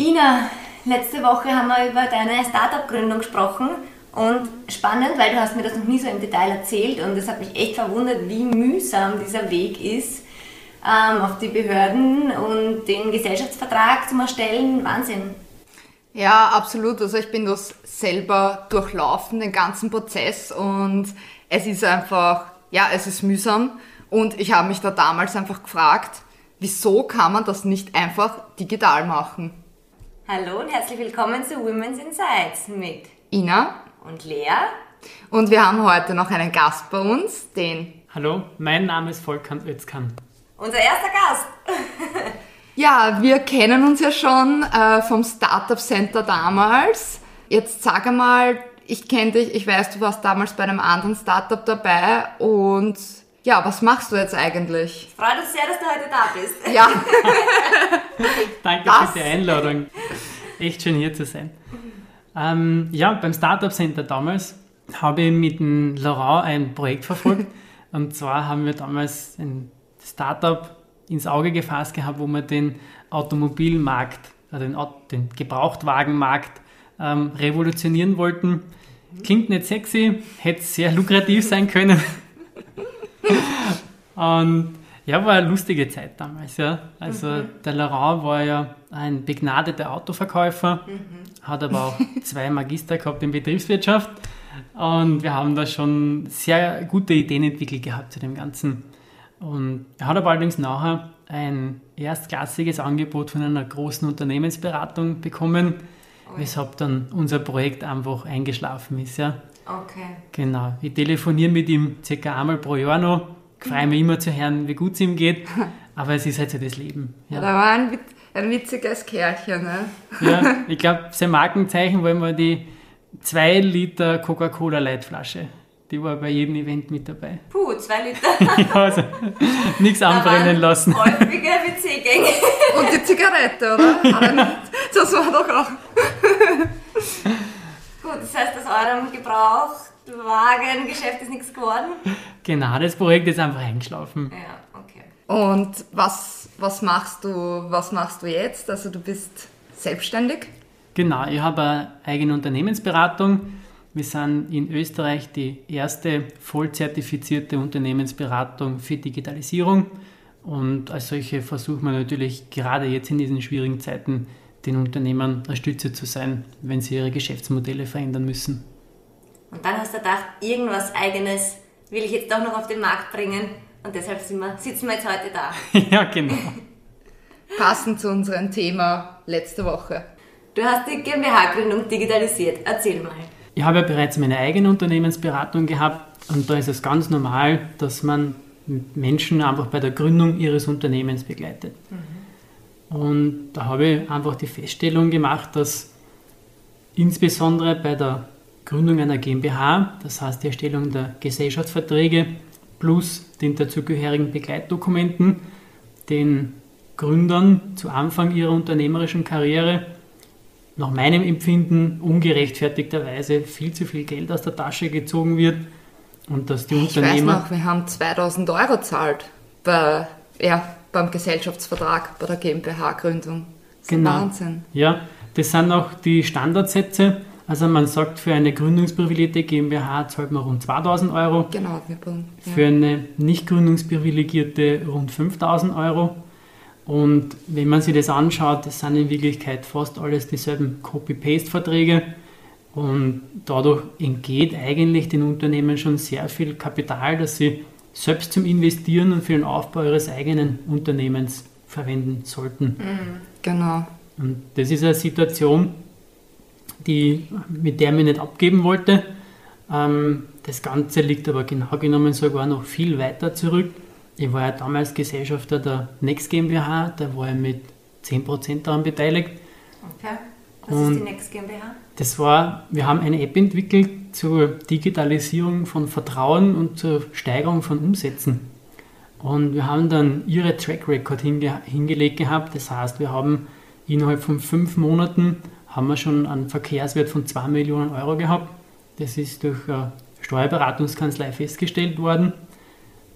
Ina, letzte Woche haben wir über deine Startup-Gründung gesprochen und spannend, weil du hast mir das noch nie so im Detail erzählt und es hat mich echt verwundert, wie mühsam dieser Weg ist, ähm, auf die Behörden und den Gesellschaftsvertrag zu erstellen. Wahnsinn. Ja, absolut. Also ich bin das selber durchlaufen, den ganzen Prozess und es ist einfach, ja, es ist mühsam und ich habe mich da damals einfach gefragt, wieso kann man das nicht einfach digital machen? Hallo und herzlich willkommen zu Women's Insights mit Ina und Lea. Und wir haben heute noch einen Gast bei uns, den. Hallo, mein Name ist Volkan Özkan. Unser erster Gast. ja, wir kennen uns ja schon äh, vom Startup Center damals. Jetzt sag einmal, ich kenne dich, ich weiß, du warst damals bei einem anderen Startup dabei und ja, was machst du jetzt eigentlich? Ich freue mich sehr, dass du heute da bist. Ja. Danke das. für die Einladung. Echt schön hier zu sein. Ähm, ja, beim Startup Center damals habe ich mit dem Laurent ein Projekt verfolgt. und zwar haben wir damals ein Startup ins Auge gefasst gehabt, wo wir den Automobilmarkt, also den, den Gebrauchtwagenmarkt ähm, revolutionieren wollten. Klingt nicht sexy, hätte sehr lukrativ sein können. Und ja, war eine lustige Zeit damals. Ja. Also mhm. der Laurent war ja ein begnadeter Autoverkäufer, mhm. hat aber auch zwei Magister gehabt in Betriebswirtschaft. Und wir haben da schon sehr gute Ideen entwickelt gehabt zu dem Ganzen. Und er hat aber allerdings nachher ein erstklassiges Angebot von einer großen Unternehmensberatung bekommen, oh. weshalb dann unser Projekt einfach eingeschlafen ist. Ja. Okay. Genau. Ich telefoniere mit ihm circa einmal pro Jahr noch freue mich immer zu hören, wie gut es ihm geht. Aber es ist halt so das Leben. Ja, da war ein, ein witziges Kerlchen. Ne? Ja, ich glaube, sein Markenzeichen war immer die 2 Liter Coca-Cola Leitflasche. Die war bei jedem Event mit dabei. Puh, 2 Liter. ja, also nichts anbrennen lassen. Häufiger WC-Gänge. Und die Zigarette, oder? das war doch auch. Gut, das heißt, aus eurem Gebrauch Wagengeschäft ist nichts geworden? Genau, das Projekt ist einfach eingeschlafen. Ja, okay. Und was, was, machst du, was machst du jetzt? Also du bist selbstständig? Genau, ich habe eine eigene Unternehmensberatung. Wir sind in Österreich die erste vollzertifizierte Unternehmensberatung für Digitalisierung. Und als solche versuchen wir natürlich gerade jetzt in diesen schwierigen Zeiten den Unternehmern eine Stütze zu sein, wenn sie ihre Geschäftsmodelle verändern müssen. Und dann hast du gedacht, irgendwas Eigenes will ich jetzt doch noch auf den Markt bringen. Und deshalb wir, sitzen wir jetzt heute da. ja, genau. Passend zu unserem Thema letzte Woche. Du hast die GmbH-Gründung digitalisiert. Erzähl mal. Ich habe ja bereits meine eigene Unternehmensberatung gehabt und da ist es ganz normal, dass man Menschen einfach bei der Gründung ihres Unternehmens begleitet. Mhm. Und da habe ich einfach die Feststellung gemacht, dass insbesondere bei der Gründung einer GmbH, das heißt die Erstellung der Gesellschaftsverträge plus den dazugehörigen Begleitdokumenten, den Gründern zu Anfang ihrer unternehmerischen Karriere nach meinem Empfinden ungerechtfertigterweise viel zu viel Geld aus der Tasche gezogen wird und dass die ich Unternehmer... Ich weiß noch, wir haben 2000 Euro zahlt bei, ja, beim Gesellschaftsvertrag bei der GmbH-Gründung. Genau. Wahnsinn. Ja, das sind auch die Standardsätze also man sagt, für eine gründungsprivilegierte GmbH zahlt man rund 2000 Euro. Genau, wir ja. Für eine nicht gründungsprivilegierte rund 5000 Euro. Und wenn man sich das anschaut, das sind in Wirklichkeit fast alles dieselben Copy-Paste-Verträge. Und dadurch entgeht eigentlich den Unternehmen schon sehr viel Kapital, das sie selbst zum Investieren und für den Aufbau ihres eigenen Unternehmens verwenden sollten. Mhm, genau. Und das ist eine Situation, die, mit der ich mich nicht abgeben wollte. Ähm, das Ganze liegt aber genau genommen sogar noch viel weiter zurück. Ich war ja damals Gesellschafter der Next GmbH, da war ich mit 10% daran beteiligt. Okay. Was Und ist die Next GmbH? Das war, wir haben eine App entwickelt zur Digitalisierung von Vertrauen und zur Steigerung von Umsätzen. Und wir haben dann ihre Track Record hinge hingelegt gehabt. Das heißt, wir haben innerhalb von fünf Monaten haben wir schon einen Verkehrswert von 2 Millionen Euro gehabt. Das ist durch eine Steuerberatungskanzlei festgestellt worden.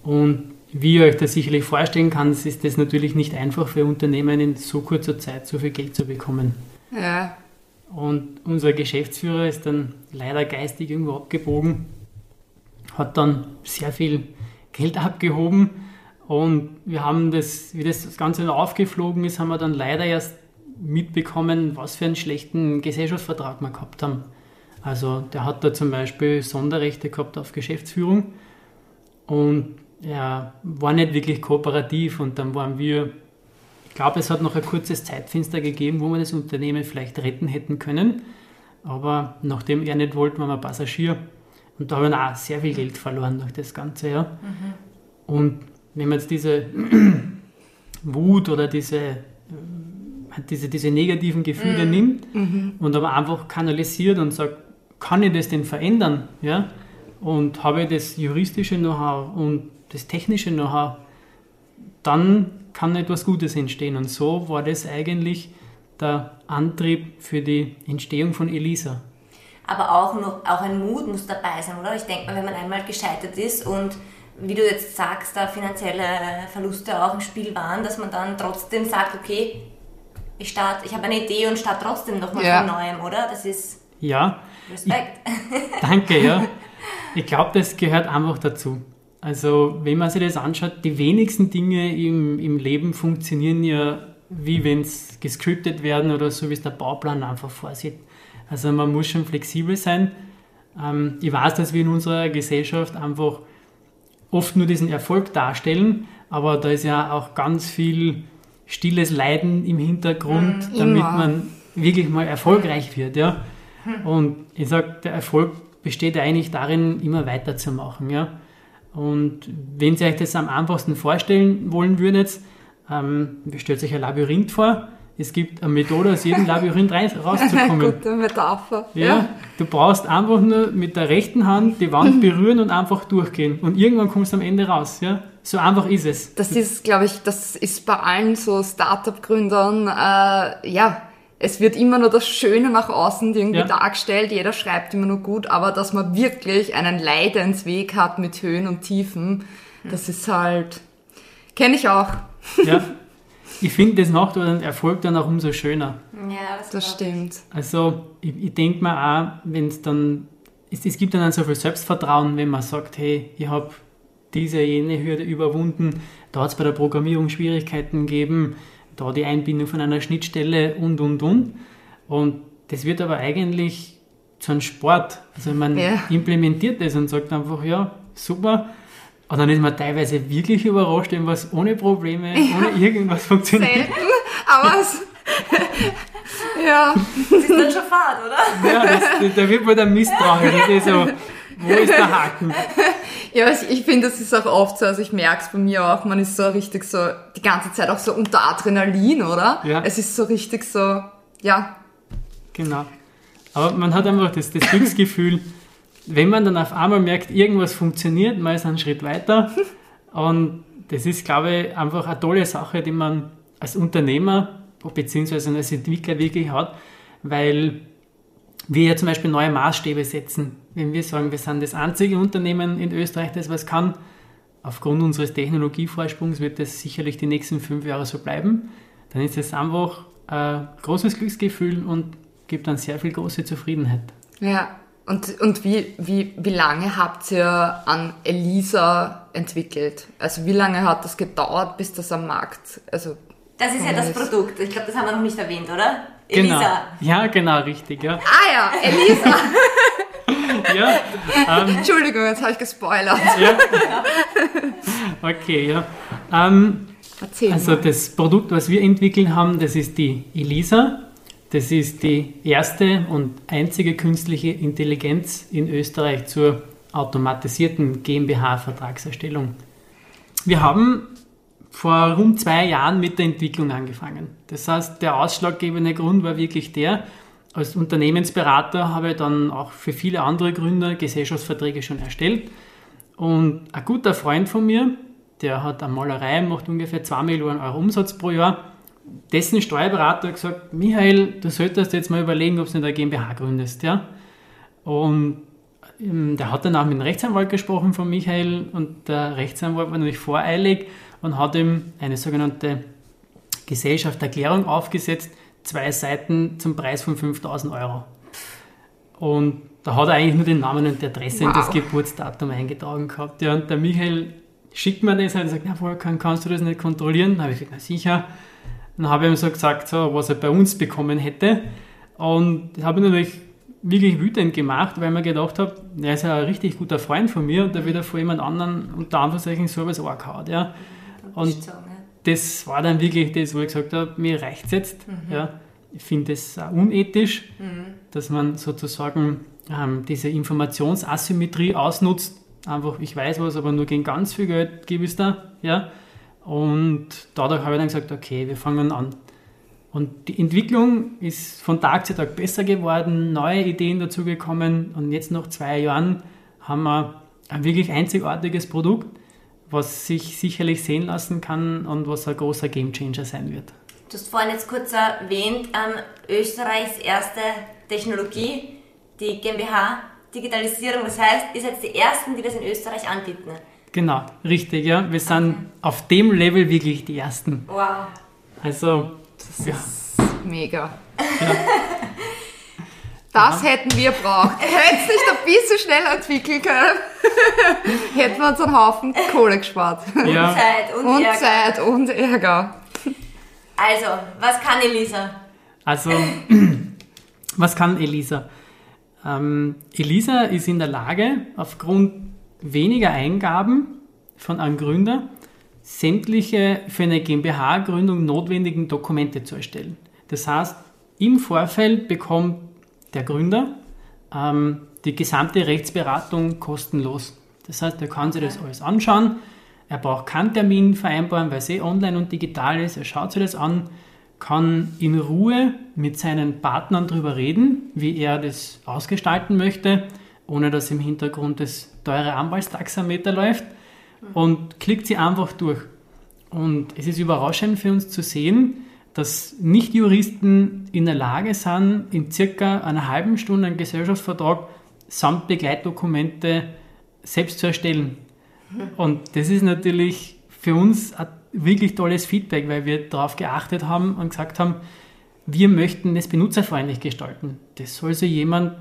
Und wie ihr euch das sicherlich vorstellen kann, ist das natürlich nicht einfach für Unternehmen in so kurzer Zeit so viel Geld zu bekommen. Ja. Und unser Geschäftsführer ist dann leider geistig irgendwo abgebogen, hat dann sehr viel Geld abgehoben und wir haben das, wie das Ganze noch aufgeflogen ist, haben wir dann leider erst mitbekommen, was für einen schlechten Gesellschaftsvertrag wir gehabt haben. Also der hat da zum Beispiel Sonderrechte gehabt auf Geschäftsführung und er war nicht wirklich kooperativ und dann waren wir, ich glaube, es hat noch ein kurzes Zeitfenster gegeben, wo wir das Unternehmen vielleicht retten hätten können, aber nachdem er nicht wollte, waren wir Passagier und da haben wir auch sehr viel Geld verloren durch das Ganze. Ja. Mhm. Und wenn man jetzt diese Wut oder diese, äh, diese, diese negativen Gefühle mhm. nimmt mhm. und aber einfach kanalisiert und sagt, kann ich das denn verändern? Ja? Und habe ich das juristische Know-how und das technische Know-how, dann kann etwas Gutes entstehen. Und so war das eigentlich der Antrieb für die Entstehung von Elisa. Aber auch, noch, auch ein Mut muss dabei sein, oder? Ich denke mal, wenn man einmal gescheitert ist und wie du jetzt sagst, da finanzielle Verluste auch im Spiel waren, dass man dann trotzdem sagt, okay, ich starte, ich habe eine Idee und starte trotzdem nochmal ja. von neuem, oder? Das ist ja. Respekt. Ich, danke, ja. Ich glaube, das gehört einfach dazu. Also, wenn man sich das anschaut, die wenigsten Dinge im, im Leben funktionieren ja, wie wenn es gescriptet werden oder so, wie es der Bauplan einfach vorsieht. Also, man muss schon flexibel sein. Ähm, ich weiß, dass wir in unserer Gesellschaft einfach oft nur diesen Erfolg darstellen, aber da ist ja auch ganz viel stilles Leiden im Hintergrund, mhm, damit man wirklich mal erfolgreich wird. Ja? Hm. Und ich sage, der Erfolg besteht eigentlich darin, immer weiterzumachen. Ja? Und wenn Sie euch das am einfachsten vorstellen wollen würdet, ähm, stellt sich ein Labyrinth vor. Es gibt eine Methode, aus jedem Labyrinth rauszukommen. Gute Metapher. Ja, ja, du brauchst einfach nur mit der rechten Hand die Wand berühren und einfach durchgehen. Und irgendwann kommst du am Ende raus. Ja? So einfach ist es. Das ist, glaube ich, das ist bei allen so Startup-Gründern, äh, ja, es wird immer nur das Schöne nach außen irgendwie ja. dargestellt, jeder schreibt immer nur gut, aber dass man wirklich einen Leidensweg hat mit Höhen und Tiefen, das ist halt, kenne ich auch. Ja, ich finde, das macht den Erfolg dann auch umso schöner. Ja, das, das stimmt. Also, ich, ich denke mir auch, wenn es dann, es, es gibt dann so viel Selbstvertrauen, wenn man sagt, hey, ich habe diese, jene Hürde überwunden, da hat es bei der Programmierung Schwierigkeiten gegeben, da die Einbindung von einer Schnittstelle und, und, und. Und das wird aber eigentlich zu einem Sport. Also man ja. implementiert das und sagt einfach, ja, super. Und dann ist man teilweise wirklich überrascht, wenn was ohne Probleme, ja. ohne irgendwas funktioniert. Selten, aber es, ja. Das ist dann schon Fahrt, oder? Ja, das, da wird man dann misstrauisch. Das ist so, wo ist der Haken? Ja, ich, ich finde, das ist auch oft so, also ich merke es bei mir auch, man ist so richtig so, die ganze Zeit auch so unter Adrenalin, oder? Ja. Es ist so richtig so, ja. Genau. Aber man hat einfach das, das Glücksgefühl, wenn man dann auf einmal merkt, irgendwas funktioniert, man ist einen Schritt weiter. Und das ist, glaube ich, einfach eine tolle Sache, die man als Unternehmer bzw. als Entwickler wirklich hat, weil wir ja zum Beispiel neue Maßstäbe setzen. Wenn wir sagen, wir sind das einzige Unternehmen in Österreich, das was kann, aufgrund unseres Technologievorsprungs wird das sicherlich die nächsten fünf Jahre so bleiben, dann ist es einfach ein großes Glücksgefühl und gibt dann sehr viel große Zufriedenheit. Ja, und, und wie, wie, wie lange habt ihr an Elisa entwickelt? Also wie lange hat das gedauert, bis das am Markt, also das ist ja das Produkt. Ich glaube, das haben wir noch nicht erwähnt, oder? Elisa. Genau. Ja, genau, richtig, ja. Ah ja, Elisa. Ja, ähm, Entschuldigung, jetzt habe ich gespoilert. Ja. Okay, ja. Ähm, Erzähl also mal. das Produkt, was wir entwickeln haben, das ist die Elisa. Das ist die erste und einzige künstliche Intelligenz in Österreich zur automatisierten GmbH-Vertragserstellung. Wir haben vor rund zwei Jahren mit der Entwicklung angefangen. Das heißt, der ausschlaggebende Grund war wirklich der, als Unternehmensberater habe ich dann auch für viele andere Gründer Gesellschaftsverträge schon erstellt. Und ein guter Freund von mir, der hat eine Malerei, macht ungefähr 2 Millionen Euro Umsatz pro Jahr. Dessen Steuerberater hat gesagt, Michael, du solltest jetzt mal überlegen, ob du nicht eine GmbH gründest. Ja? Und ähm, der hat dann auch mit dem Rechtsanwalt gesprochen von Michael und der Rechtsanwalt war natürlich voreilig und hat ihm eine sogenannte Gesellschafterklärung aufgesetzt, zwei Seiten zum Preis von 5000 Euro. Und da hat er eigentlich nur den Namen und die Adresse wow. und das Geburtsdatum eingetragen gehabt. Ja, und der Michael schickt mir das und sagt, na, Volkan, kannst du das nicht kontrollieren? Dann habe ich gesagt, na sicher. Dann habe ich ihm so gesagt, so, was er bei uns bekommen hätte. Und das habe ich natürlich wirklich wütend gemacht, weil ich mir gedacht habe, er ist ja ein richtig guter Freund von mir und da wird er vor jemand anderen unter Anführungszeichen so was angehauen. Ja. Und das war dann wirklich das, wo ich gesagt habe, mir reicht es jetzt. Mhm. Ja. Ich finde es unethisch, mhm. dass man sozusagen ähm, diese Informationsasymmetrie ausnutzt. Einfach, ich weiß was, aber nur gegen ganz viel Geld gebe ich es da. Ja. Und dadurch habe ich dann gesagt, okay, wir fangen an. Und die Entwicklung ist von Tag zu Tag besser geworden, neue Ideen dazugekommen und jetzt nach zwei Jahren haben wir ein wirklich einzigartiges Produkt, was sich sicherlich sehen lassen kann und was ein großer Gamechanger sein wird. Du hast vorhin jetzt kurz erwähnt, ähm, Österreichs erste Technologie, die GmbH Digitalisierung, das heißt, ihr seid die Ersten, die das in Österreich anbieten. Genau, richtig, ja. Wir sind okay. auf dem Level wirklich die Ersten. Wow. Also das ja. ist mega. Ja. Das ja. hätten wir braucht. Hätten es nicht ein bisschen schneller entwickeln können, hätten wir uns einen Haufen Kohle gespart. Ja. Und Zeit und, und Ärger. Zeit und Ärger. Also, was kann Elisa? Also, was kann Elisa? Ähm, Elisa ist in der Lage, aufgrund weniger Eingaben von einem Gründer sämtliche für eine GmbH-Gründung notwendigen Dokumente zu erstellen. Das heißt, im Vorfeld bekommt der Gründer ähm, die gesamte Rechtsberatung kostenlos. Das heißt, er kann sich das alles anschauen. Er braucht keinen Termin vereinbaren, weil es eh online und digital ist. Er schaut sich das an, kann in Ruhe mit seinen Partnern darüber reden, wie er das ausgestalten möchte, ohne dass im Hintergrund das teure Anwaltstaxameter läuft und klickt sie einfach durch. Und es ist überraschend für uns zu sehen, dass Nicht-Juristen in der Lage sind, in circa einer halben Stunde einen Gesellschaftsvertrag samt Begleitdokumente selbst zu erstellen. Und das ist natürlich für uns ein wirklich tolles Feedback, weil wir darauf geachtet haben und gesagt haben, wir möchten es benutzerfreundlich gestalten. Das soll so jemand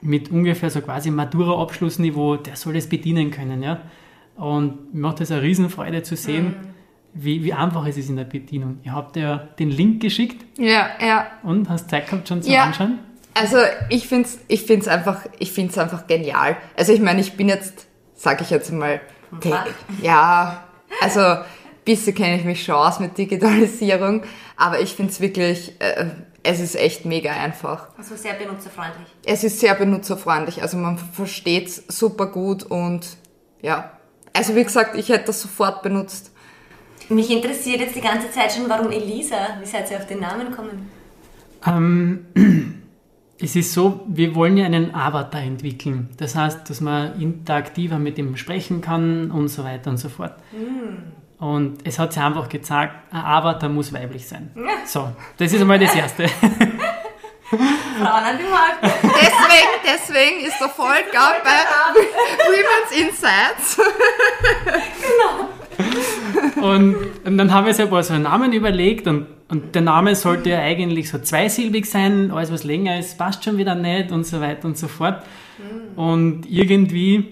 mit ungefähr so quasi Matura-Abschlussniveau, der soll das bedienen können. Ja? Und mir macht es eine Riesenfreude zu sehen, mhm. Wie, wie einfach es ist in der Bedienung. Ihr habt ja den Link geschickt. Ja, ja. Und hast Zeit gehabt schon zum ja. Anschauen? Also ich finde es ich find's einfach, einfach genial. Also ich meine, ich bin jetzt, sage ich jetzt mal, ja, also ein bisschen kenne ich mich schon aus mit Digitalisierung, aber ich finde es wirklich, äh, es ist echt mega einfach. Also sehr benutzerfreundlich. Es ist sehr benutzerfreundlich, also man versteht es super gut und ja, also wie gesagt, ich hätte das sofort benutzt. Mich interessiert jetzt die ganze Zeit schon, warum Elisa? Wie seid ihr auf den Namen gekommen? Ähm, es ist so, wir wollen ja einen Avatar entwickeln. Das heißt, dass man interaktiver mit ihm sprechen kann und so weiter und so fort. Mm. Und es hat sich einfach gezeigt, ein Avatar muss weiblich sein. Ja. So, das ist einmal das Erste. Frauen an die Markt. Deswegen, deswegen ist der Volker bei Women's Insights. genau. Und, und, dann haben wir uns ein paar so einen Namen überlegt und, und der Name sollte ja eigentlich so zweisilbig sein, alles was länger ist, passt schon wieder nicht und so weiter und so fort. Und irgendwie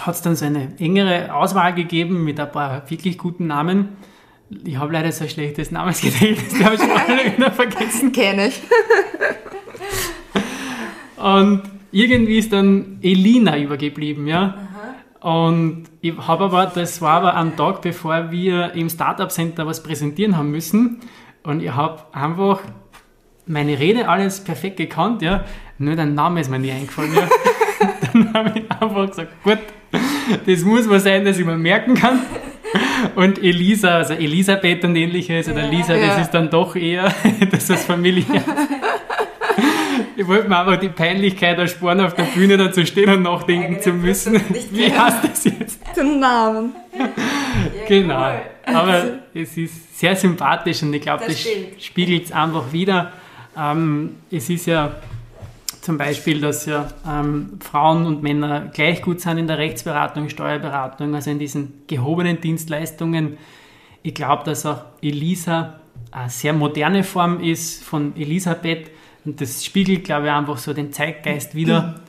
hat es dann so eine engere Auswahl gegeben mit ein paar wirklich guten Namen. Ich habe leider so ein schlechtes Namensgedächtnis, die habe ich schon alle wieder vergessen. Kenne ich. Und irgendwie ist dann Elina übergeblieben, ja. Aha. Und ich habe aber, das war aber am Tag, bevor wir im Startup Center was präsentieren haben müssen. Und ich habe einfach meine Rede alles perfekt gekannt, ja. Nur der Name ist mir nie eingefallen, ja. dann habe ich einfach gesagt, gut, das muss was sein, das ich mir merken kann. Und Elisa, also Elisabeth und ähnliches, oder Lisa, ja. das ist dann doch eher, das ist familiär. Ich wollte mir einfach die Peinlichkeit ersparen, auf der Bühne da zu stehen und nachdenken ja, zu müssen. Wie heißt das jetzt? Den Namen. genau. Aber es ist sehr sympathisch und ich glaube, das, das spiegelt es einfach wieder. Ähm, es ist ja zum Beispiel, dass ja ähm, Frauen und Männer gleich gut sind in der Rechtsberatung, Steuerberatung, also in diesen gehobenen Dienstleistungen. Ich glaube, dass auch Elisa eine sehr moderne Form ist von Elisabeth. Und das spiegelt, glaube ich, einfach so den Zeitgeist wieder.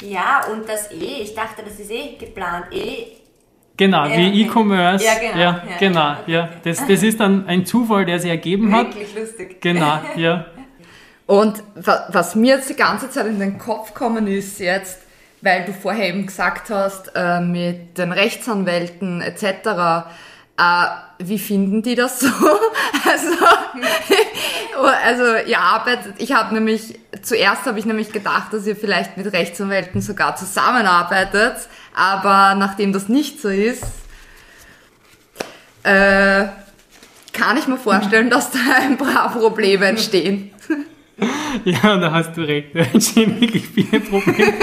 Ja, und das eh, ich dachte, das ist eh geplant, eh. Genau, Ja, wie okay. E-Commerce. Ja, genau. Ja, Ja, genau, okay. ja. Das, das ist dann ein Zufall, der sich ergeben hat. Wirklich lustig. Genau, ja. Und wa- was mir jetzt die ganze Zeit in den Kopf kommen ist jetzt, weil du vorher eben gesagt hast, äh, mit den Rechtsanwälten etc., äh, wie finden die das so? Also, also ihr arbeitet, ich habe nämlich, zuerst habe ich nämlich gedacht, dass ihr vielleicht mit Rechtsanwälten sogar zusammenarbeitet, aber nachdem das nicht so ist, äh, kann ich mir vorstellen, dass da ein paar Probleme entstehen. Ja, da hast du recht. Da entstehen wirklich viele Probleme.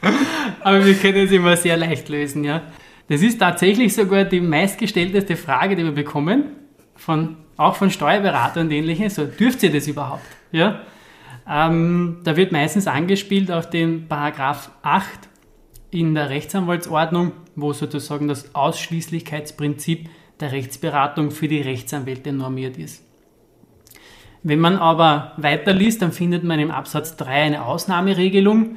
Aber wir können es immer sehr leicht lösen, ja. Das ist tatsächlich sogar die meistgestellteste Frage, die wir bekommen, von, auch von Steuerberatern und ähnlichen. So, dürft ihr das überhaupt? Ja. Ähm, da wird meistens angespielt auf den Paragraph 8 in der Rechtsanwaltsordnung, wo sozusagen das Ausschließlichkeitsprinzip der Rechtsberatung für die Rechtsanwälte normiert ist. Wenn man aber weiterliest, dann findet man im Absatz 3 eine Ausnahmeregelung.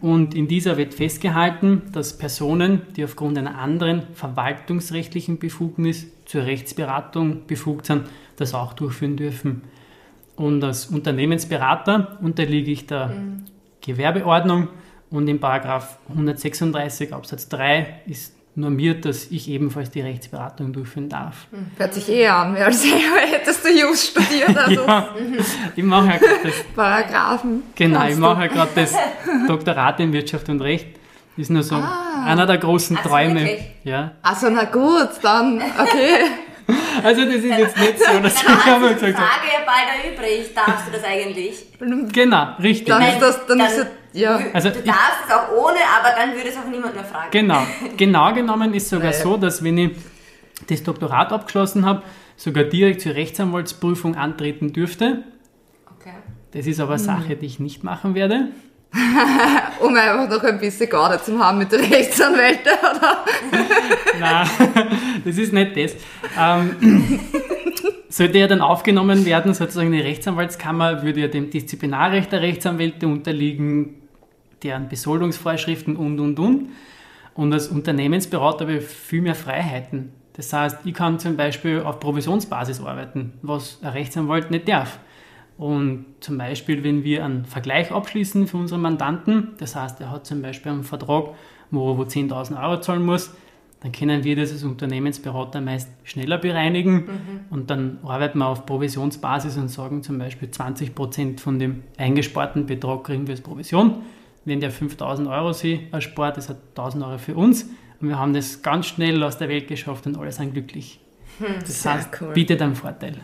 Und in dieser wird festgehalten, dass Personen, die aufgrund einer anderen verwaltungsrechtlichen Befugnis zur Rechtsberatung befugt sind, das auch durchführen dürfen. Und als Unternehmensberater unterliege ich der Gewerbeordnung. Und im Paragraph 136 Absatz 3 ist normiert, dass ich ebenfalls die Rechtsberatung durchführen darf. Hört sich eh an, als hättest du Just studiert, also Ja, ich mache ja gerade das, Paragraphen. genau, ich mache ja gerade das Doktorat in Wirtschaft und Recht. Ist nur so einer der großen Ach so, Träume. wirklich? Ja. Also na gut, dann, okay. Also das ist jetzt nicht so, dass ich Dann hat habe gesagt habe. Frage ja bald übrig. Darfst du das eigentlich? Genau, richtig. Dann ist das, dann, ist ja, ja. Also du darfst es auch ohne, aber dann würde es auch niemand mehr fragen. Genau. Genau genommen ist sogar so, dass wenn ich das Doktorat abgeschlossen habe, sogar direkt zur Rechtsanwaltsprüfung antreten dürfte. Okay. Das ist aber eine Sache, die ich nicht machen werde. um einfach noch ein bisschen Garde zu haben mit den Rechtsanwälten, oder? Nein, das ist nicht das. Ähm, sollte er dann aufgenommen werden, sozusagen in die Rechtsanwaltskammer, würde er dem Disziplinarrecht der Rechtsanwälte unterliegen, deren Besoldungsvorschriften und, und, und. Und als Unternehmensberater habe ich viel mehr Freiheiten. Das heißt, ich kann zum Beispiel auf Provisionsbasis arbeiten, was ein Rechtsanwalt nicht darf. Und zum Beispiel, wenn wir einen Vergleich abschließen für unseren Mandanten, das heißt, er hat zum Beispiel einen Vertrag, wo er wo 10.000 Euro zahlen muss, dann können wir das als Unternehmensberater meist schneller bereinigen und dann arbeiten wir auf Provisionsbasis und sagen zum Beispiel 20% von dem eingesparten Betrag kriegen wir als Provision. Wenn der 5.000 Euro sich erspart, das hat 1.000 Euro für uns und wir haben das ganz schnell aus der Welt geschafft und alle sind glücklich. Das Sehr heißt, cool. bietet einen Vorteil.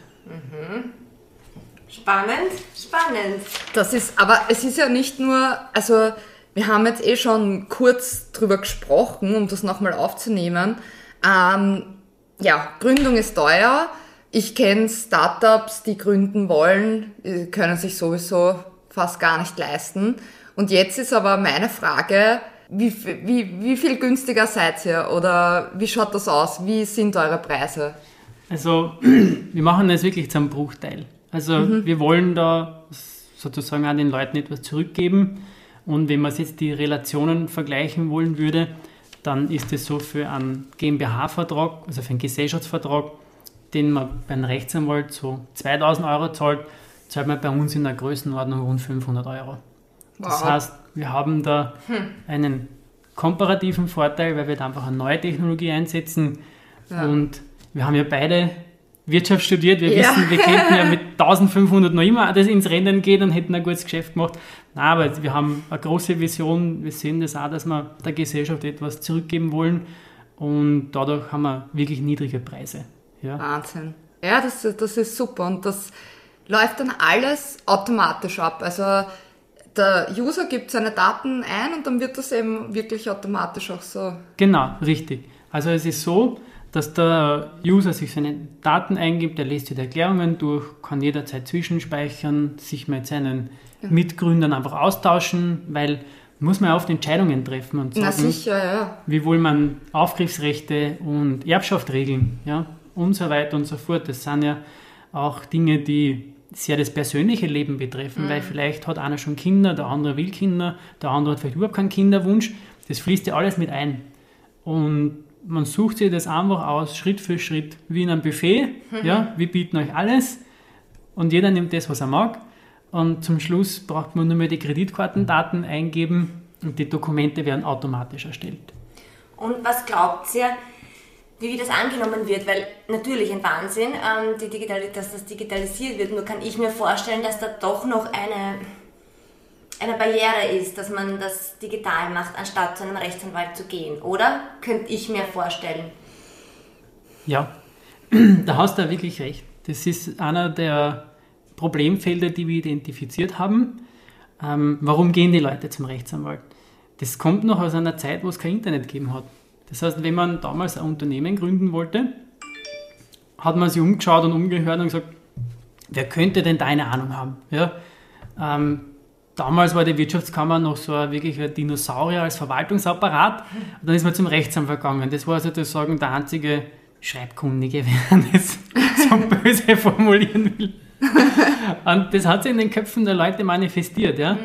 Spannend, spannend. Das ist, aber es ist ja nicht nur, also wir haben jetzt eh schon kurz drüber gesprochen, um das nochmal aufzunehmen. Ähm, ja, Gründung ist teuer. Ich kenne Startups, die gründen wollen, äh, können sich sowieso fast gar nicht leisten. Und jetzt ist aber meine Frage, wie, wie, wie viel günstiger seid ihr oder wie schaut das aus? Wie sind eure Preise? Also, wir machen das wirklich zum Bruchteil. Also, wir wollen da sozusagen auch den Leuten etwas zurückgeben. Und wenn man jetzt die Relationen vergleichen wollen würde, dann ist es so für einen GmbH-Vertrag, also für einen Gesellschaftsvertrag, den man bei einem Rechtsanwalt so 2000 Euro zahlt, zahlt man bei uns in der Größenordnung rund 500 Euro. Das Wow. heißt, wir haben da einen komparativen Vorteil, weil wir da einfach eine neue Technologie einsetzen. Ja. Und wir haben ja beide Wirtschaft studiert. Wir Ja. wissen, wir könnten ja mit 1500 noch immer das ins Rennen gehen und hätten ein gutes Geschäft gemacht. Nein, aber wir haben eine große Vision. Wir sehen das auch, dass wir der Gesellschaft etwas zurückgeben wollen. Und dadurch haben wir wirklich niedrige Preise. Ja. Wahnsinn. Ja, das, das ist super und das läuft dann alles automatisch ab. Also der User gibt seine Daten ein und dann wird das eben wirklich automatisch auch so. Genau, richtig. Also es ist so, dass der User sich seine Daten eingibt, er liest die Erklärungen durch, kann jederzeit zwischenspeichern, sich mit seinen Mitgründern einfach austauschen, weil muss man ja oft Entscheidungen treffen und Na sagen, sicher, ja. wie wohl man Aufgriffsrechte und Erbschaft regeln. Ja? und so weiter und so fort. Das sind ja auch Dinge, die sehr das persönliche Leben betreffen, mhm. weil vielleicht hat einer schon Kinder, der andere will Kinder, der andere hat vielleicht überhaupt keinen Kinderwunsch. Das fließt ja alles mit ein. Und man sucht sich das einfach aus, Schritt für Schritt, wie in einem Buffet. Mhm. Ja, wir bieten euch alles und jeder nimmt das, was er mag. Und zum Schluss braucht man nur mehr die Kreditkartendaten eingeben und die Dokumente werden automatisch erstellt. Und was glaubt ihr, wie das angenommen wird? Weil natürlich ein Wahnsinn, ähm, die Digital dass das digitalisiert wird. Nur kann ich mir vorstellen, dass da doch noch eine, eine Barriere ist, dass man das digital macht, anstatt zu einem Rechtsanwalt zu gehen. Oder? Könnte ich mir vorstellen. Ja, da hast du wirklich recht. Das ist einer der Problemfelder, die wir identifiziert haben. Ähm, warum gehen die Leute zum Rechtsanwalt? Das kommt noch aus einer Zeit, wo es kein Internet gegeben hat. Das heißt, wenn man damals ein Unternehmen gründen wollte, hat man sich umgeschaut und umgehört und gesagt, wer könnte denn da eine Ahnung haben? Ja? Ähm, damals war die Wirtschaftskammer noch so ein, wirklich ein Dinosaurier als Verwaltungsapparat. Und dann ist man zum Rechtsanwalt gegangen. Das war sozusagen der einzige Schreibkundige, wenn man das so böse formulieren will. Und das hat sich in den Köpfen der Leute manifestiert. Ja? Mhm.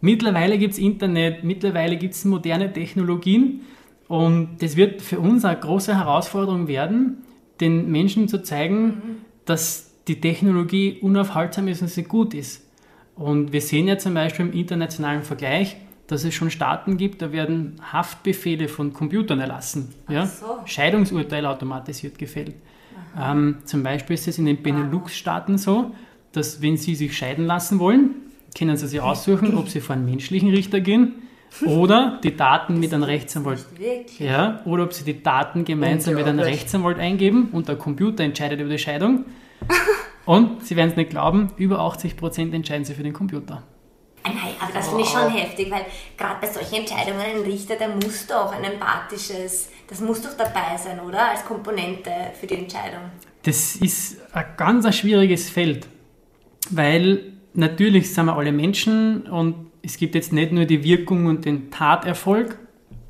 Mittlerweile gibt es Internet, mittlerweile gibt es moderne Technologien und das wird für uns eine große Herausforderung werden, den Menschen zu zeigen, mhm. dass die Technologie unaufhaltsam ist und sie gut ist. Und wir sehen ja zum Beispiel im internationalen Vergleich, dass es schon Staaten gibt, da werden Haftbefehle von Computern erlassen. Ja? So. Scheidungsurteile automatisiert gefällt. Ähm, zum Beispiel ist es in den Benelux-Staaten so, dass wenn Sie sich scheiden lassen wollen, können Sie sich aussuchen, ob Sie vor einen menschlichen Richter gehen oder die Daten mit einem Rechtsanwalt. Ja, oder ob Sie die Daten gemeinsam mit einem Rechtsanwalt eingeben und der Computer entscheidet über die Scheidung. Und Sie werden es nicht glauben, über 80 Prozent entscheiden Sie für den Computer. Nein, aber das finde ich schon heftig, weil gerade bei solchen Entscheidungen ein Richter, der muss doch ein empathisches, das muss doch dabei sein, oder? Als Komponente für die Entscheidung. Das ist ein ganz ein schwieriges Feld, weil natürlich sind wir alle Menschen und es gibt jetzt nicht nur die Wirkung und den Taterfolg,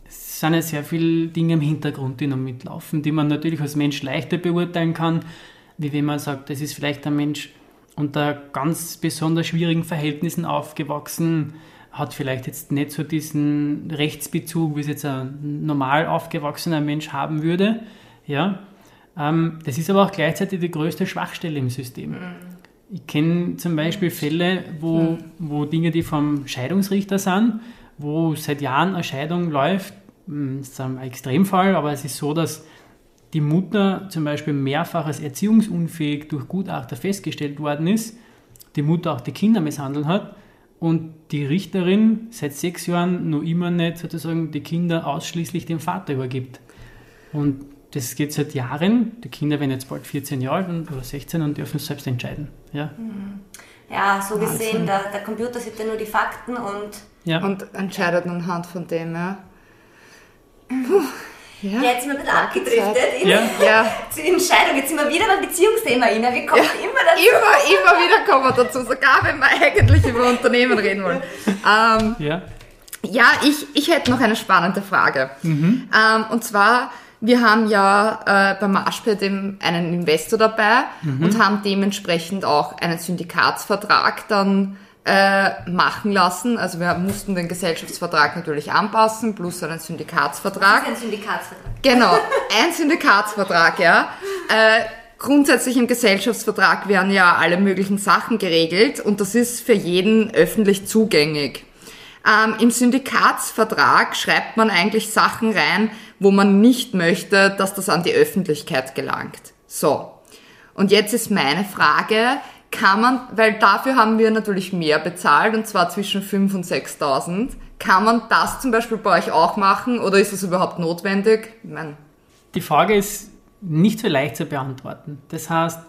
es sind ja sehr viele Dinge im Hintergrund, die noch mitlaufen, die man natürlich als Mensch leichter beurteilen kann, wie wenn man sagt, das ist vielleicht ein Mensch, unter ganz besonders schwierigen Verhältnissen aufgewachsen, hat vielleicht jetzt nicht so diesen Rechtsbezug, wie es jetzt ein normal aufgewachsener Mensch haben würde. Ja? Ähm, das ist aber auch gleichzeitig die größte Schwachstelle im System. Ich kenne zum Beispiel Fälle, wo, wo Dinge, die vom Scheidungsrichter sind, wo seit Jahren eine Scheidung läuft, hm, das ist ein Extremfall, aber es ist so, dass die Mutter zum Beispiel mehrfach als erziehungsunfähig durch Gutachter festgestellt worden ist, die Mutter auch die Kinder misshandelt hat und die Richterin seit sechs Jahren noch immer nicht sozusagen die Kinder ausschließlich dem Vater übergibt. Und das geht seit Jahren. Die Kinder werden jetzt bald 14 Jahre alt oder 16 und dürfen selbst entscheiden. Ja, mhm. ja so gesehen, der, der, Computer sieht ja nur die Fakten und... Ja. Und entscheidet anhand von dem, ja. Puh. Ja. Jetzt sind wir ein bisschen abgedriftet in, ja. ja. zur Entscheidung. Jetzt sind wir wieder beim Beziehungsthema rein. Wir kommen ja. immer dazu. Immer, immer wieder kommen wir dazu, sogar wenn wir eigentlich über Unternehmen reden wollen. Ähm, ja, ja ich, ich hätte noch eine spannende Frage. Mhm. Ähm, und zwar, wir haben ja äh, beim Marshpad einen Investor dabei mhm. und haben dementsprechend auch einen Syndikatsvertrag dann äh, machen lassen. Also wir mussten den Gesellschaftsvertrag natürlich anpassen, plus einen Syndikatsvertrag. Ein Syndikatsvertrag? Genau, ein Syndikatsvertrag, ja. Äh, grundsätzlich im Gesellschaftsvertrag werden ja alle möglichen Sachen geregelt und das ist für jeden öffentlich zugänglich. Ähm, Im Syndikatsvertrag schreibt man eigentlich Sachen rein, wo man nicht möchte, dass das an die Öffentlichkeit gelangt. So. Und jetzt ist meine Frage, kann man, weil dafür haben wir natürlich mehr bezahlt und zwar zwischen 5.000 und 6.000. Kann man das zum Beispiel bei euch auch machen oder ist das überhaupt notwendig? Mein Die Frage ist nicht so leicht zu beantworten. Das heißt,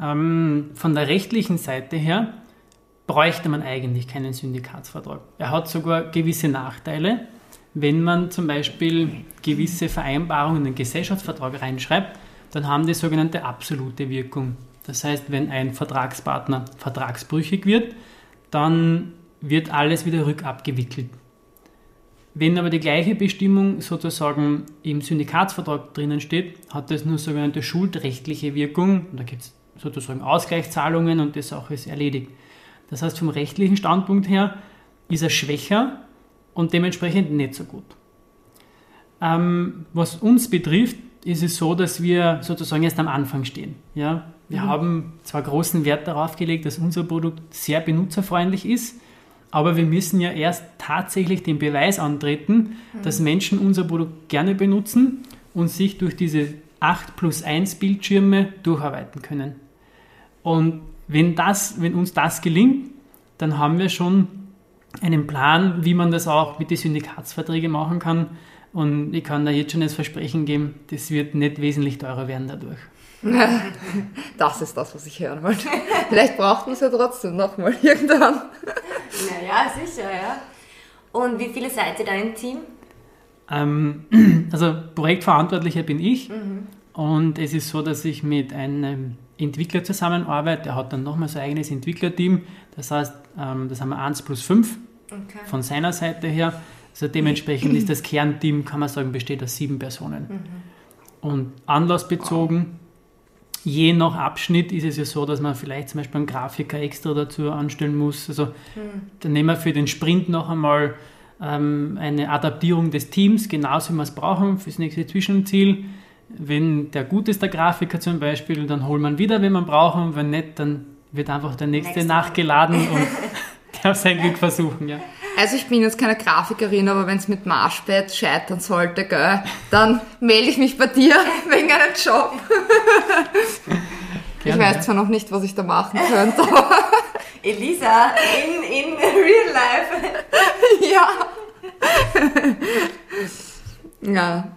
ähm, von der rechtlichen Seite her bräuchte man eigentlich keinen Syndikatsvertrag. Er hat sogar gewisse Nachteile. Wenn man zum Beispiel gewisse Vereinbarungen in den Gesellschaftsvertrag reinschreibt, dann haben die sogenannte absolute Wirkung. Das heißt, wenn ein Vertragspartner vertragsbrüchig wird, dann wird alles wieder rückabgewickelt. Wenn aber die gleiche Bestimmung sozusagen im Syndikatsvertrag drinnen steht, hat das nur sogenannte schuldrechtliche Wirkung. Und da gibt es sozusagen Ausgleichszahlungen und die Sache ist erledigt. Das heißt, vom rechtlichen Standpunkt her ist er schwächer und dementsprechend nicht so gut. Ähm, was uns betrifft, ist es so, dass wir sozusagen erst am Anfang stehen. Ja? Wir mhm. haben zwar großen Wert darauf gelegt, dass unser Produkt sehr benutzerfreundlich ist, aber wir müssen ja erst tatsächlich den Beweis antreten, mhm. dass Menschen unser Produkt gerne benutzen und sich durch diese 8 plus 1 Bildschirme durcharbeiten können. Und wenn, das, wenn uns das gelingt, dann haben wir schon einen Plan, wie man das auch mit den Syndikatsverträgen machen kann. Und ich kann da jetzt schon das Versprechen geben, das wird nicht wesentlich teurer werden dadurch. Das ist das, was ich hören wollte. Vielleicht braucht man es ja trotzdem nochmal irgendwann. Naja, sicher, ja. Und wie viele seid ihr da im Team? Ähm, also Projektverantwortlicher bin ich. Mhm. Und es ist so, dass ich mit einem Entwickler zusammenarbeite. Der hat dann nochmal sein eigenes Entwicklerteam. Das heißt, ähm, das haben wir 1 plus 5 okay. von seiner Seite her. Also dementsprechend ist das Kernteam, kann man sagen, besteht aus sieben Personen. Mhm. Und anlassbezogen, je nach Abschnitt ist es ja so, dass man vielleicht zum Beispiel einen Grafiker extra dazu anstellen muss. Also mhm. dann nehmen wir für den Sprint noch einmal ähm, eine Adaptierung des Teams, genauso wie wir es brauchen für das nächste Zwischenziel. Wenn der gut ist, der Grafiker zum Beispiel, dann holt man wieder, wenn man braucht. Und wenn nicht, dann wird einfach der nächste Next nachgeladen und darf sein Glück versuchen. Ja. Also ich bin jetzt keine Grafikerin, aber wenn es mit Marschbett scheitern sollte, gell, dann melde ich mich bei dir wegen einem Job. Gerne, ich weiß zwar noch nicht, was ich da machen könnte, aber... Elisa, in, in real life. ja. Ja.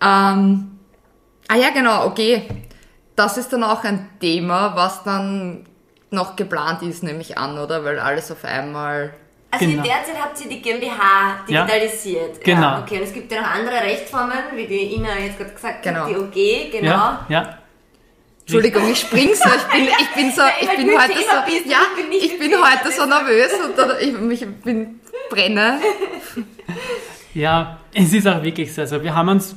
Ähm, ah ja, genau, okay. Das ist dann auch ein Thema, was dann noch geplant ist, nehme ich an, oder? Weil alles auf einmal also genau. in der Zeit habt ihr die GmbH digitalisiert. Ja, genau. Ja, okay, und es gibt ja noch andere Rechtsformen, wie die Ina jetzt gerade gesagt genau. hat, die OG, genau. Ja, ja. Entschuldigung, ich spring so, ich bin, ich bin so, ich bin heute so, ja, ich bin heute so nervös und ich, ich bin brenne. Ja, es ist auch wirklich so. Also wir haben uns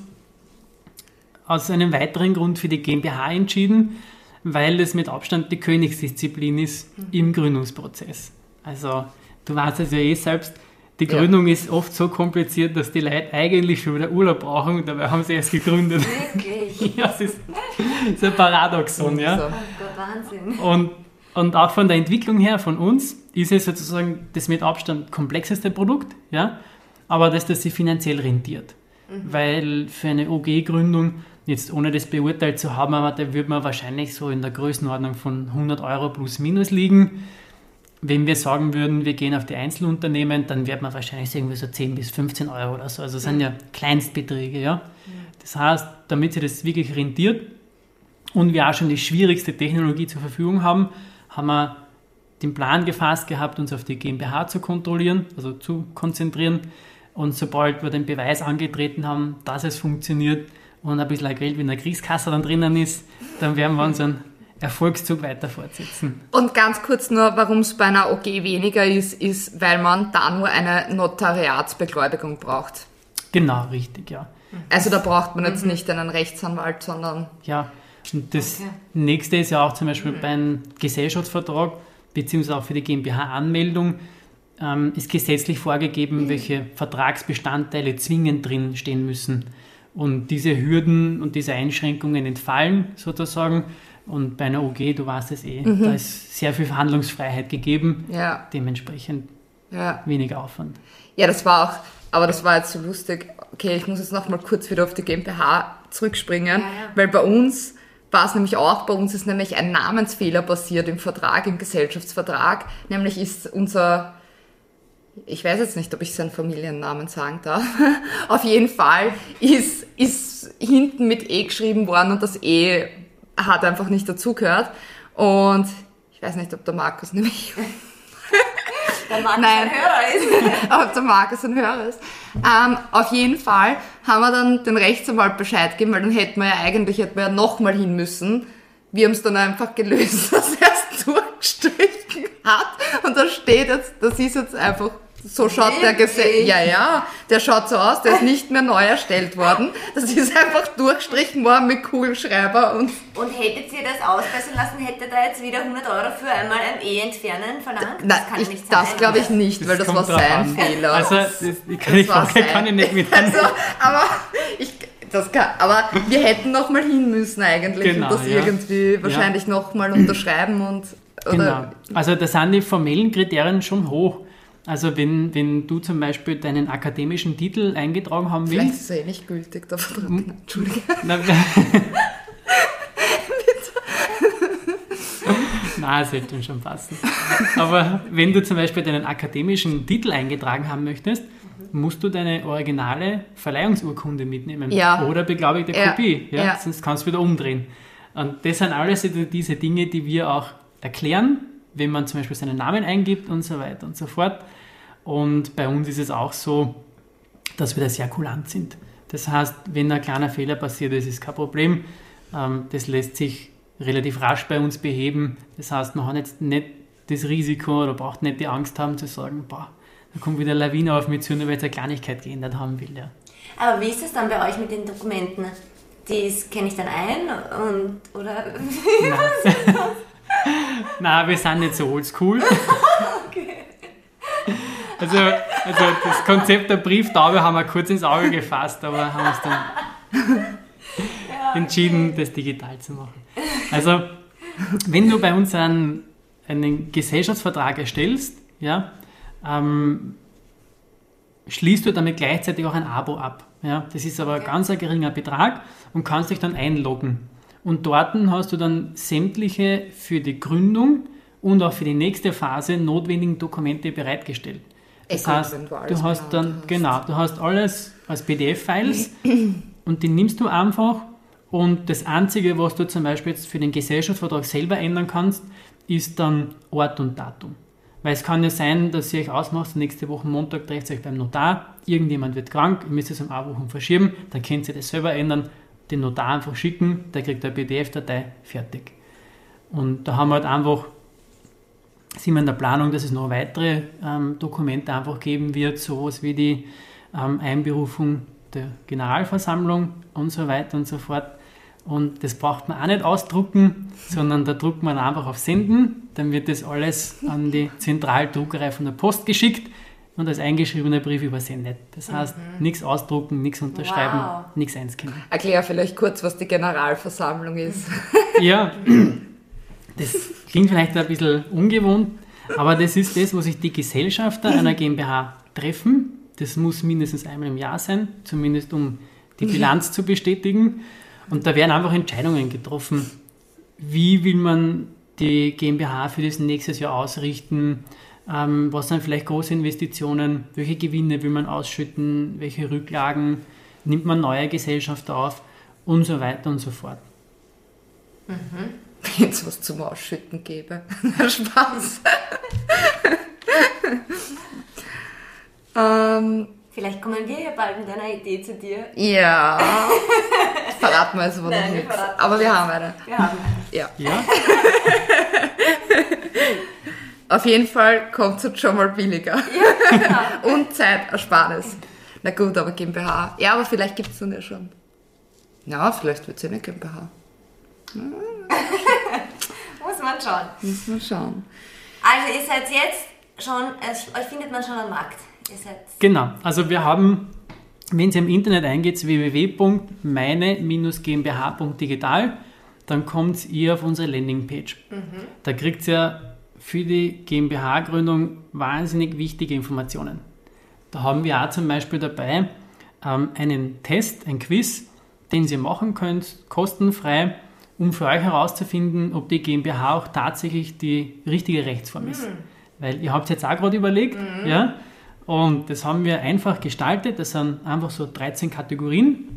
aus einem weiteren Grund für die GmbH entschieden, weil es mit Abstand die Königsdisziplin ist mhm. im Gründungsprozess. Also du weißt es ja eh selbst, die Gründung ja. ist oft so kompliziert, dass die Leute eigentlich schon wieder Urlaub brauchen und dabei haben sie erst gegründet. Wirklich? ja, das ist, ist ein Paradoxon, ja. Oh Gott, Wahnsinn. Und, und auch von der Entwicklung her, von uns, ist es sozusagen das mit Abstand komplexeste Produkt, ja, aber das, das sich finanziell rentiert. Mhm. Weil für eine OG-Gründung, jetzt ohne das beurteilt zu haben, aber da würde man wahrscheinlich so in der Größenordnung von 100 Euro plus minus liegen wenn wir sagen würden, wir gehen auf die Einzelunternehmen, dann wird man wahrscheinlich irgendwie so 10 bis 15 Euro oder so. Also das sind ja Kleinstbeträge, ja. Das heißt, damit sich das wirklich rentiert und wir auch schon die schwierigste Technologie zur Verfügung haben, haben wir den Plan gefasst gehabt, uns auf die GmbH zu kontrollieren, also zu konzentrieren. Und sobald wir den Beweis angetreten haben, dass es funktioniert und ein bisschen Geld wie in der Kriegskasse dann drinnen ist, dann werden wir unseren Erfolgszug weiter fortsetzen. Und ganz kurz nur, warum es bei einer OG weniger ist, ist, weil man da nur eine Notariatsbeglaubigung braucht. Genau, richtig, ja. Also da braucht man jetzt mhm. nicht einen Rechtsanwalt, sondern... Ja, und das okay. nächste ist ja auch zum Beispiel mhm. beim Gesellschaftsvertrag, beziehungsweise auch für die GmbH-Anmeldung, ähm, ist gesetzlich vorgegeben, mhm. welche Vertragsbestandteile zwingend drin stehen müssen. Und diese Hürden und diese Einschränkungen entfallen sozusagen. Und bei einer OG, du weißt es eh, mhm. da ist sehr viel Verhandlungsfreiheit gegeben, ja. dementsprechend ja. weniger Aufwand. Ja, das war auch, aber das war jetzt so lustig. Okay, ich muss jetzt nochmal kurz wieder auf die GmbH zurückspringen, ja, weil bei uns war es nämlich auch, bei uns ist nämlich ein Namensfehler passiert im Vertrag, im Gesellschaftsvertrag, nämlich ist unser ich weiß jetzt nicht, ob ich seinen Familiennamen sagen darf. Auf jeden Fall ist, ist hinten mit E geschrieben worden und das E hat einfach nicht dazugehört. Und ich weiß nicht, ob der Markus nämlich. der Markus Nein, ein Hörer ist. ob der Markus ein Hörer ist. Ähm, auf jeden Fall haben wir dann den Rechtsanwalt Bescheid gegeben, weil dann hätten wir ja eigentlich hätten wir ja nochmal hin müssen. Wir haben es dann einfach gelöst, dass er es durchgestrichen hat. Und da steht jetzt, das ist jetzt einfach So schaut der Gesetz. Ja, ja, der schaut so aus, der ist nicht mehr neu erstellt worden. Das ist einfach durchstrichen worden mit Kugelschreiber und. Und hättet ihr das ausbessern lassen, hättet ihr jetzt wieder 100 Euro für einmal ein E-Entfernen verlangt? Nein, das kann ich, nicht sein. Das glaube ich nicht, weil das, das war sein an. Fehler. Also, das, ich kann, ich Frage kann ich nicht mit also, aber ich, das kann, aber wir hätten noch mal hin müssen eigentlich genau, und das ja. irgendwie wahrscheinlich ja. noch mal unterschreiben und oder genau. Also da sind die formellen Kriterien schon hoch. Also wenn, wenn du zum Beispiel deinen akademischen Titel eingetragen haben willst... Vielleicht ist er eh nicht gültig, der Vertrag. Entschuldige. Nein, es sollte schon passen. Aber wenn du zum Beispiel deinen akademischen Titel eingetragen haben möchtest, musst du deine originale Verleihungsurkunde mitnehmen. Ja. Oder beglaubigte ja. Kopie. Ja? ja? Sonst kannst du wieder umdrehen. Und das sind alles diese Dinge, die wir auch erklären wenn man zum Beispiel seinen Namen eingibt und so weiter und so fort. Und bei uns ist es auch so, dass wir da sehr kulant sind. Das heißt, wenn ein kleiner Fehler passiert ist, ist kein Problem. Ähm, das lässt sich relativ rasch bei uns beheben. Das heißt, man hat jetzt nicht das Risiko oder braucht nicht die Angst haben zu sagen, boah, da kommt wieder eine Lawine auf mich zu, nur weil jetzt eine Kleinigkeit geändert haben will. Ja. Aber wie ist es dann bei euch mit den Dokumenten? Die kenne ich dann ein und oder? Nein, wir sind nicht so oldschool. okay. Also, also das Konzept der Brieftaube haben wir kurz ins Auge gefasst, aber haben uns dann ja, entschieden, das digital zu machen. Also, wenn du bei uns einen, einen Gesellschaftsvertrag erstellst, ja, ähm, schließt du damit gleichzeitig auch ein Abo ab. Ja? Das ist aber okay. ganz ein geringer Betrag und kannst dich dann einloggen. Und dort hast du dann sämtliche für die Gründung und auch für die nächste Phase notwendigen Dokumente bereitgestellt. Das heißt, du, du hast dann, hast. genau, du hast alles als PDF-Files und die nimmst du einfach und das Einzige, was du zum Beispiel jetzt für den Gesellschaftsvertrag selber ändern kannst, ist dann Ort und Datum. Weil es kann ja sein, dass ihr euch ausmacht, nächste Woche Montag trefft ihr euch beim Notar, irgendjemand wird krank, ihr müsst es um eine Woche verschieben, dann könnt ihr das selber ändern, den Notar einfach schicken, der kriegt eine PDF-Datei, fertig. Und da haben wir halt einfach, sind wir in der Planung, dass es noch weitere ähm, Dokumente einfach geben wird, sowas wie die ähm, Einberufung der Generalversammlung und so weiter und so fort. Und das braucht man auch nicht ausdrucken, sondern da druckt man einfach auf Senden, dann wird das alles an die Zentraldruckerei von der Post geschickt und als eingeschriebener Brief übersendet. Das heißt, mhm. nichts ausdrucken, nichts unterschreiben, wow. nichts einscannen. Erklär vielleicht kurz, was die Generalversammlung ist. Ja, das klingt vielleicht ein bisschen ungewohnt, aber das ist das, wo sich die Gesellschafter einer GmbH treffen. Das muss mindestens einmal im Jahr sein, zumindest um die Bilanz zu bestätigen. Und da werden einfach Entscheidungen getroffen. Wie will man die GmbH für das nächste Jahr ausrichten? Ähm, was sind vielleicht große Investitionen? Welche Gewinne will man ausschütten? Welche Rücklagen? Nimmt man neue Gesellschaften auf? Und so weiter und so fort. Mhm. Wenn es was zum Ausschütten gäbe. Spaß. ähm, Vielleicht kommen wir ja bald mit einer Idee zu dir. Ja. Verraten wir es aber noch nicht. Aber wir haben eine. Wir haben eine. Ja. ja? Auf jeden Fall kommt es schon mal billiger. Ja, genau. Und Zeitersparnis. Na gut, aber GmbH. Ja, aber vielleicht gibt es dann ja schon. Ja, vielleicht wird es ja eine GmbH. Muss man schauen. Muss man schauen. Also ihr seid jetzt schon, euch findet man schon am Markt. genau, also wir haben, wenn Sie im Internet eingeht, www.meine-gmbh.digital, dann kommt ihr auf unsere Landingpage. Mhm. Da kriegt ihr für die GmbH-Gründung wahnsinnig wichtige Informationen. Da haben wir auch zum Beispiel dabei ähm, einen Test, ein Quiz, den Sie machen könnt, kostenfrei, um für euch herauszufinden, ob die GmbH auch tatsächlich die richtige Rechtsform ist. Mhm. Weil ihr habt es jetzt auch gerade überlegt, mhm. ja, und das haben wir einfach gestaltet. Das sind einfach so 13 Kategorien.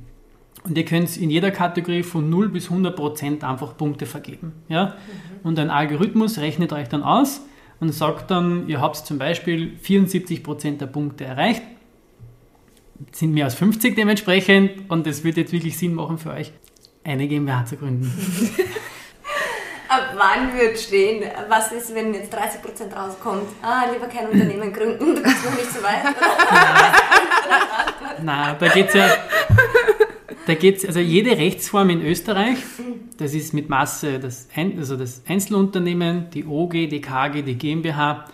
Und ihr könnt in jeder Kategorie von 0 bis 100 Prozent einfach Punkte vergeben. Ja? Mhm. Und ein Algorithmus rechnet euch dann aus und sagt dann, ihr habt zum Beispiel 74 Prozent der Punkte erreicht, sind mehr als 50 dementsprechend und es wird jetzt wirklich Sinn machen für euch, eine GmbH zu gründen. Ab wann wird stehen, was ist, wenn jetzt 30% rauskommt? Ah, lieber kein Unternehmen gründen, du bist noch nicht so weit. Nein, da geht es ja. Da geht's, also jede Rechtsform in Österreich, das ist mit Masse das, Ein, also das Einzelunternehmen, die OG, die KG, die GmbH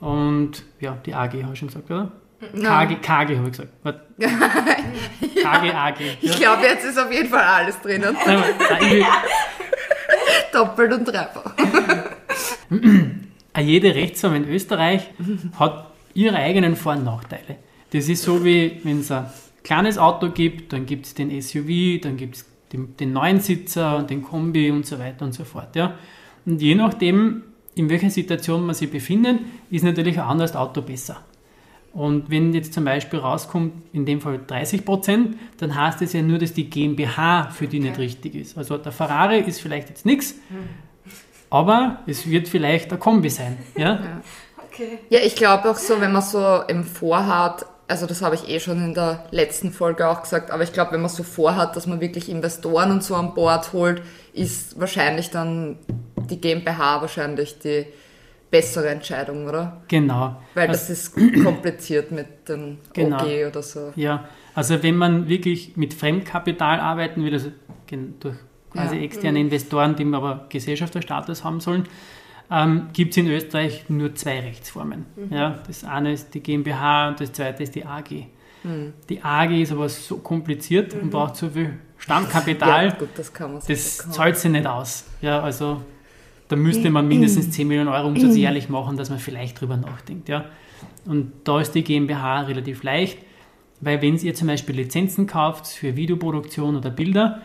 und ja, die AG, habe ich schon gesagt, oder? KG, KG habe ich gesagt. KG, AG. Ich glaube, jetzt ist auf jeden Fall alles drinnen. Nein, nein, Doppelt und dreifach. Jede Rechtsform in Österreich hat ihre eigenen Vor- und Nachteile. Das ist so wie, wenn es ein kleines Auto gibt, dann gibt es den SUV, dann gibt es den, den neuen Sitzer und den Kombi und so weiter und so fort. Ja. Und je nachdem, in welcher Situation man sich befindet, ist natürlich ein anderes Auto besser. Und wenn jetzt zum Beispiel rauskommt, in dem Fall 30 Prozent, dann heißt es ja nur, dass die GmbH für die nicht richtig ist. Also der Ferrari ist vielleicht jetzt nichts, aber es wird vielleicht ein Kombi sein. Ja? Okay. Ja, ich glaube auch so, wenn man so im Vorhat, also das habe ich eh schon in der letzten Folge auch gesagt, aber ich glaube, wenn man so vorhat, dass man wirklich Investoren und so an Bord holt, ist wahrscheinlich dann die GmbH wahrscheinlich die bessere Entscheidung, oder? Genau. Weil also, das ist kompliziert mit dem Genau. OG oder so. ja, also wenn man wirklich mit Fremdkapital arbeiten will, also durch quasi Ja. externe Investoren, die aber Gesellschafterstatus haben sollen, ähm, gibt es in Österreich nur zwei Rechtsformen. Ja, das eine ist die GmbH und das zweite ist die AG. Die AG ist aber so kompliziert und braucht so viel Stammkapital. Ja, gut, das kann man so Das zahlt sich nicht aus. Ja, also da müsste man mindestens 10 Millionen Euro Umsatz jährlich machen, dass man vielleicht drüber nachdenkt. Ja. Und da ist die GmbH relativ leicht, weil wenn ihr zum Beispiel Lizenzen kauft für Videoproduktion oder Bilder,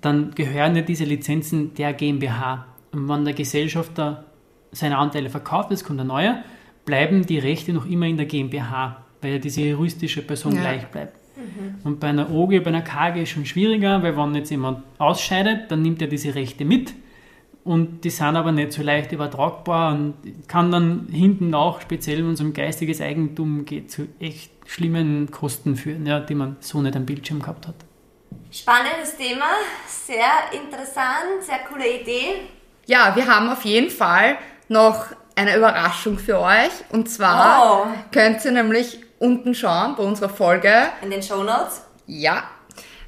dann gehören ja diese Lizenzen der GmbH. Und wenn der Gesellschafter seine Anteile verkauft, es kommt ein neuer, bleiben die Rechte noch immer in der GmbH, weil ja diese juristische Person Ja. gleich bleibt. Und bei einer OG, bei einer KG ist schon schwieriger, weil wenn jetzt jemand ausscheidet, dann nimmt er diese Rechte mit und die sind aber nicht so leicht übertragbar und kann dann hinten auch, speziell wenn es um geistiges Eigentum geht, zu echt schlimmen Kosten führen, ja, die man so nicht am Bildschirm gehabt hat. Spannendes Thema, sehr interessant, sehr coole Idee. Ja, wir haben auf jeden Fall noch eine Überraschung für euch. Und zwar Oh. könnt ihr nämlich unten schauen bei unserer Folge. In den Shownotes. Ja.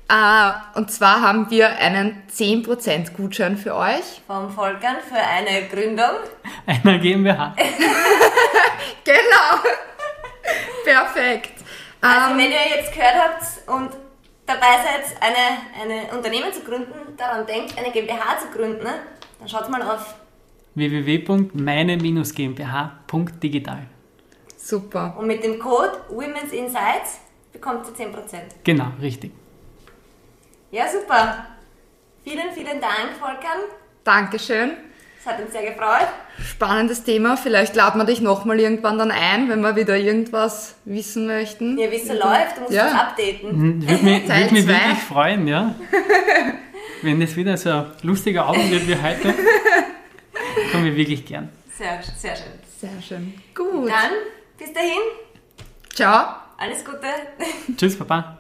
Äh, und zwar haben wir einen 10% Gutschein für euch. vom Volkern für eine Gründung. Einer GmbH. Genau. Perfekt. Also Ähm, wenn ihr jetzt gehört habt und dabei seid, eine, eine Unternehmen zu gründen, daran denkt, eine GmbH zu gründen, dann schaut mal auf. www.meine-gmbh.digital. super. Und mit dem Code Women's Insights bekommt ihr 10%. Genau, richtig. Ja, super. Vielen, vielen Dank, Volkern. Dankeschön. Es hat uns sehr gefreut. Spannendes Thema. Vielleicht laden wir dich nochmal irgendwann dann ein, wenn wir wieder irgendwas wissen möchten. Ja, wie es so läuft, du musst Ja. uns updaten. Hm, Würde mich, würd mich wirklich freuen, ja. Wenn das wieder so ein lustiger Abend wird wie heute, kommen wir wirklich gern. Sehr, sehr schön. Sehr schön. Gut. Dann, bis dahin, Ciao. alles Gute. Tschüss, Papa.